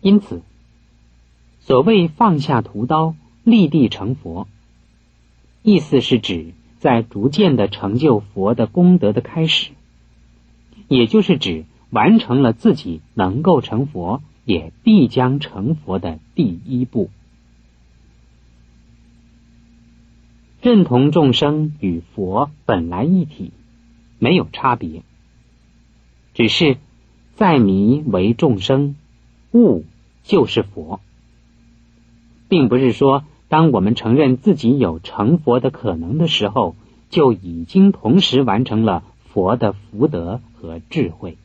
因此，所谓放下屠刀，立地成佛，意思是指在逐渐的成就佛的功德的开始，也就是指完成了自己能够成佛，也必将成佛的第一步。认同众生与佛本来一体，没有差别，只是在迷为众生，悟就是佛，并不是说当我们承认自己有成佛的可能的时候，就已经同时完成了佛的福德和智慧。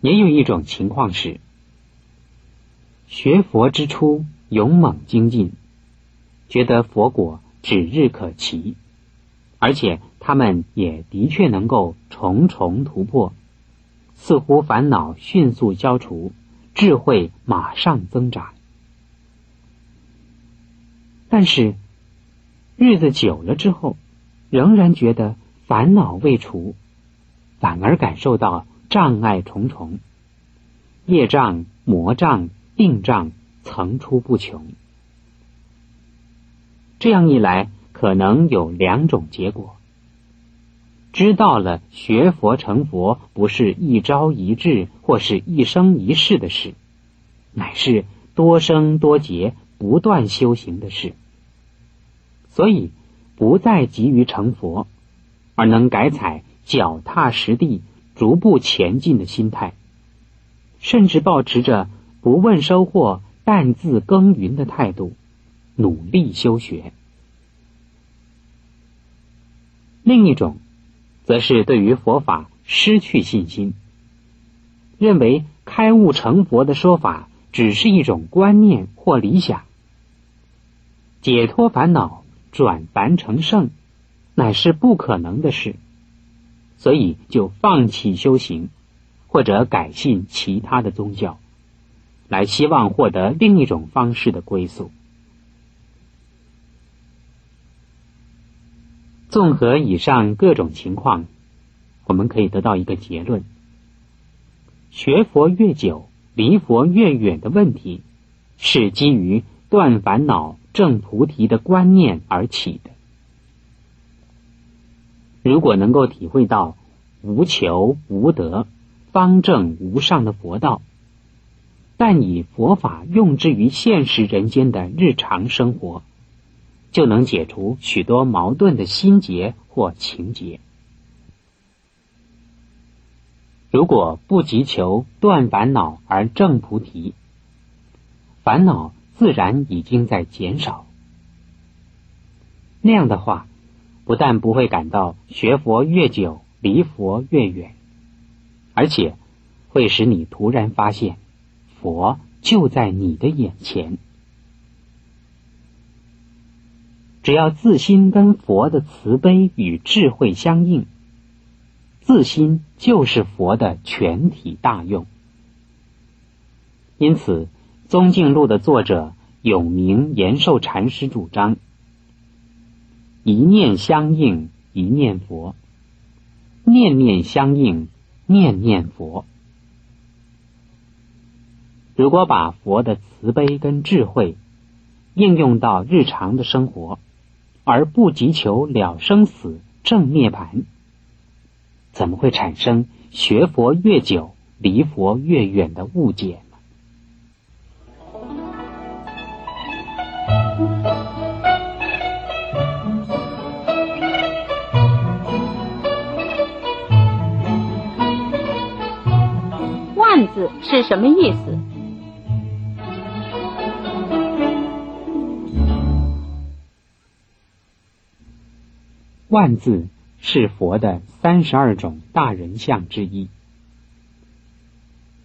也有一种情况是，学佛之初。勇猛精进，觉得佛果指日可期，而且他们也的确能够重重突破，似乎烦恼迅速消除，智慧马上增长。但是日子久了之后，仍然觉得烦恼未除，反而感受到障碍重重，业障、魔障、病障。层出不穷，这样一来，可能有两种结果：知道了学佛成佛不是一朝一日或是一生一世的事，乃是多生多劫不断修行的事，所以不再急于成佛，而能改采脚踏实地、逐步前进的心态，甚至保持着不问收获。擅自耕耘的态度，努力修学；另一种，则是对于佛法失去信心，认为开悟成佛的说法只是一种观念或理想，解脱烦恼、转凡成圣，乃是不可能的事，所以就放弃修行，或者改信其他的宗教。来希望获得另一种方式的归宿。综合以上各种情况，我们可以得到一个结论：学佛越久，离佛越远的问题，是基于断烦恼、证菩提的观念而起的。如果能够体会到无求无得、方正无上的佛道。但以佛法用之于现实人间的日常生活，就能解除许多矛盾的心结或情结。如果不急求断烦恼而证菩提，烦恼自然已经在减少。那样的话，不但不会感到学佛越久离佛越远，而且会使你突然发现。佛就在你的眼前，只要自心跟佛的慈悲与智慧相应，自心就是佛的全体大用。因此，《宗静录》的作者永明延寿禅师主张：一念相应，一念佛；念念相应，念念佛。如果把佛的慈悲跟智慧应用到日常的生活，而不急求了生死、正涅盘，怎么会产生学佛越久离佛越远的误解呢？万字是什么意思？万字是佛的三十二种大人相之一。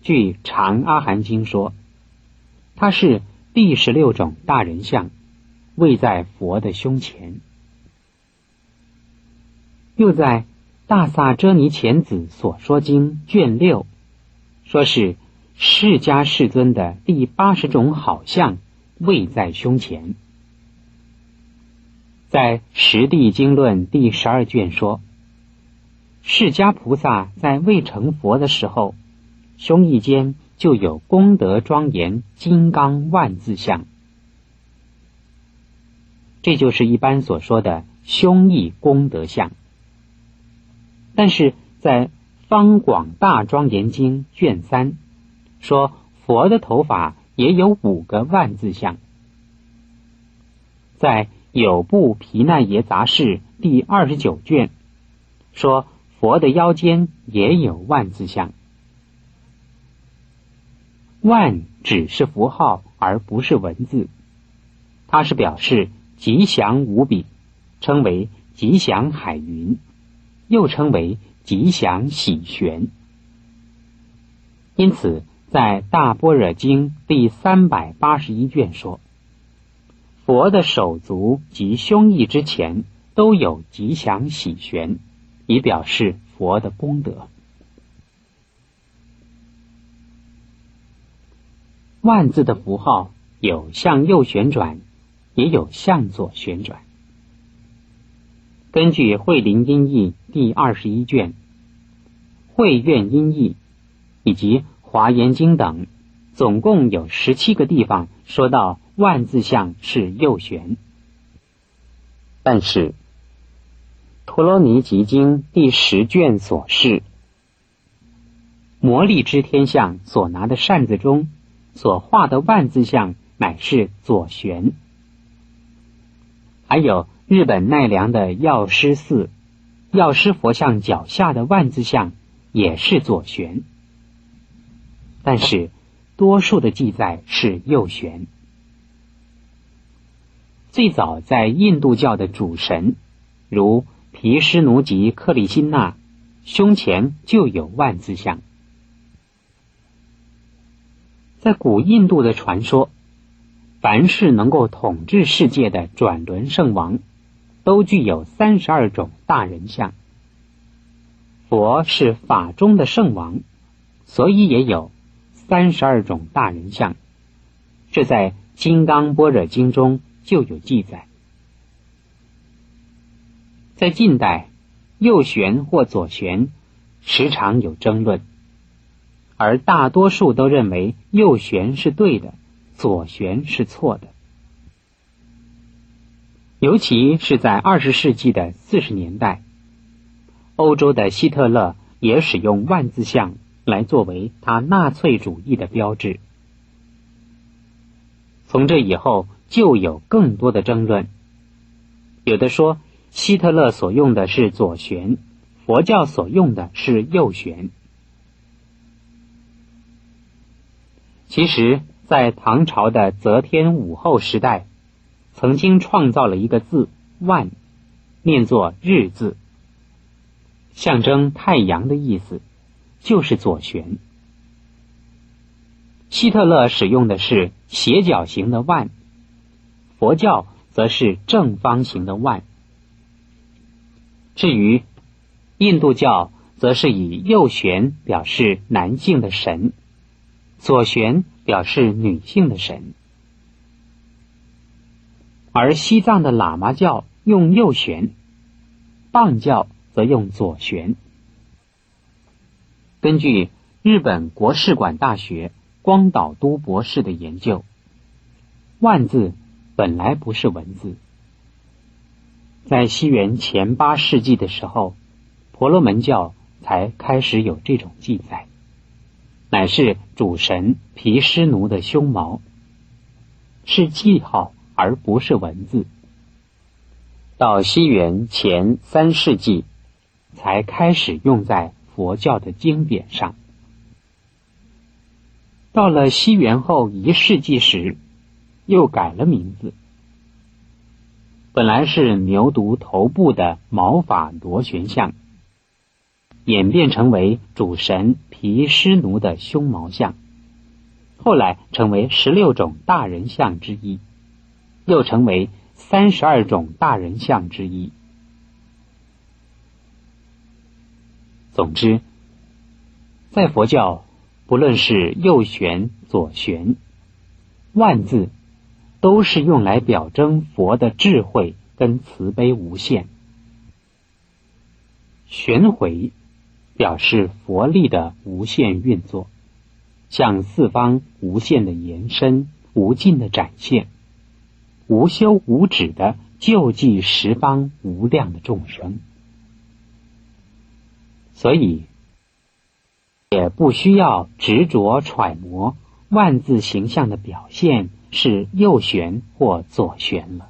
据《长阿含经》说，它是第十六种大人相，位在佛的胸前。又在《大萨遮尼前子所说经》卷六，说是释迦世尊的第八十种好相，位在胸前。在《十地经论》第十二卷说，释迦菩萨在未成佛的时候，胸臆间就有功德庄严金刚万字相。这就是一般所说的胸臆功德相。但是在《方广大庄严经》卷三说，佛的头发也有五个万字相。在《有部毗那耶杂事》第二十九卷说，佛的腰间也有万字相。万只是符号，而不是文字，它是表示吉祥无比，称为吉祥海云。又称为吉祥喜玄，因此在《大般若经》第三百八十一卷说，佛的手足及胸臆之前都有吉祥喜玄，以表示佛的功德。万字的符号有向右旋转，也有向左旋转。根据慧林音译第二十一卷、慧苑音译以及华严经等，总共有十七个地方说到万字相是右旋。但是《陀罗尼集经》第十卷所示，魔力之天象所拿的扇子中所画的万字相乃是左旋，还有。日本奈良的药师寺，药师佛像脚下的万字像也是左旋，但是多数的记载是右旋。最早在印度教的主神，如毗湿奴及克里辛那，胸前就有万字像。在古印度的传说，凡是能够统治世界的转轮圣王。都具有三十二种大人像。佛是法中的圣王，所以也有三十二种大人像。这在《金刚般若经》中就有记载。在近代，右旋或左旋时常有争论，而大多数都认为右旋是对的，左旋是错的。尤其是在二十世纪的四十年代，欧洲的希特勒也使用万字像来作为他纳粹主义的标志。从这以后，就有更多的争论。有的说希特勒所用的是左旋，佛教所用的是右旋。其实，在唐朝的则天武后时代。曾经创造了一个字“万”，念作“日”字，象征太阳的意思，就是左旋。希特勒使用的是斜角形的“万”，佛教则是正方形的“万”。至于印度教，则是以右旋表示男性的神，左旋表示女性的神。而西藏的喇嘛教用右旋，棒教则用左旋。根据日本国士馆大学光岛都博士的研究，万字本来不是文字，在西元前八世纪的时候，婆罗门教才开始有这种记载，乃是主神毗湿奴的胸毛，是记号。而不是文字。到西元前三世纪，才开始用在佛教的经典上。到了西元后一世纪时，又改了名字。本来是牛犊头部的毛发螺旋像，演变成为主神毗湿奴的胸毛像，后来成为十六种大人像之一。又成为三十二种大人像之一。总之，在佛教，不论是右旋、左旋，万字都是用来表征佛的智慧跟慈悲无限；旋回表示佛力的无限运作。向四方无限的延伸，无尽的展现，无休无止的救济十方无量的众生。所以，也不需要执着揣摩万字形象的表现是右旋或左旋了。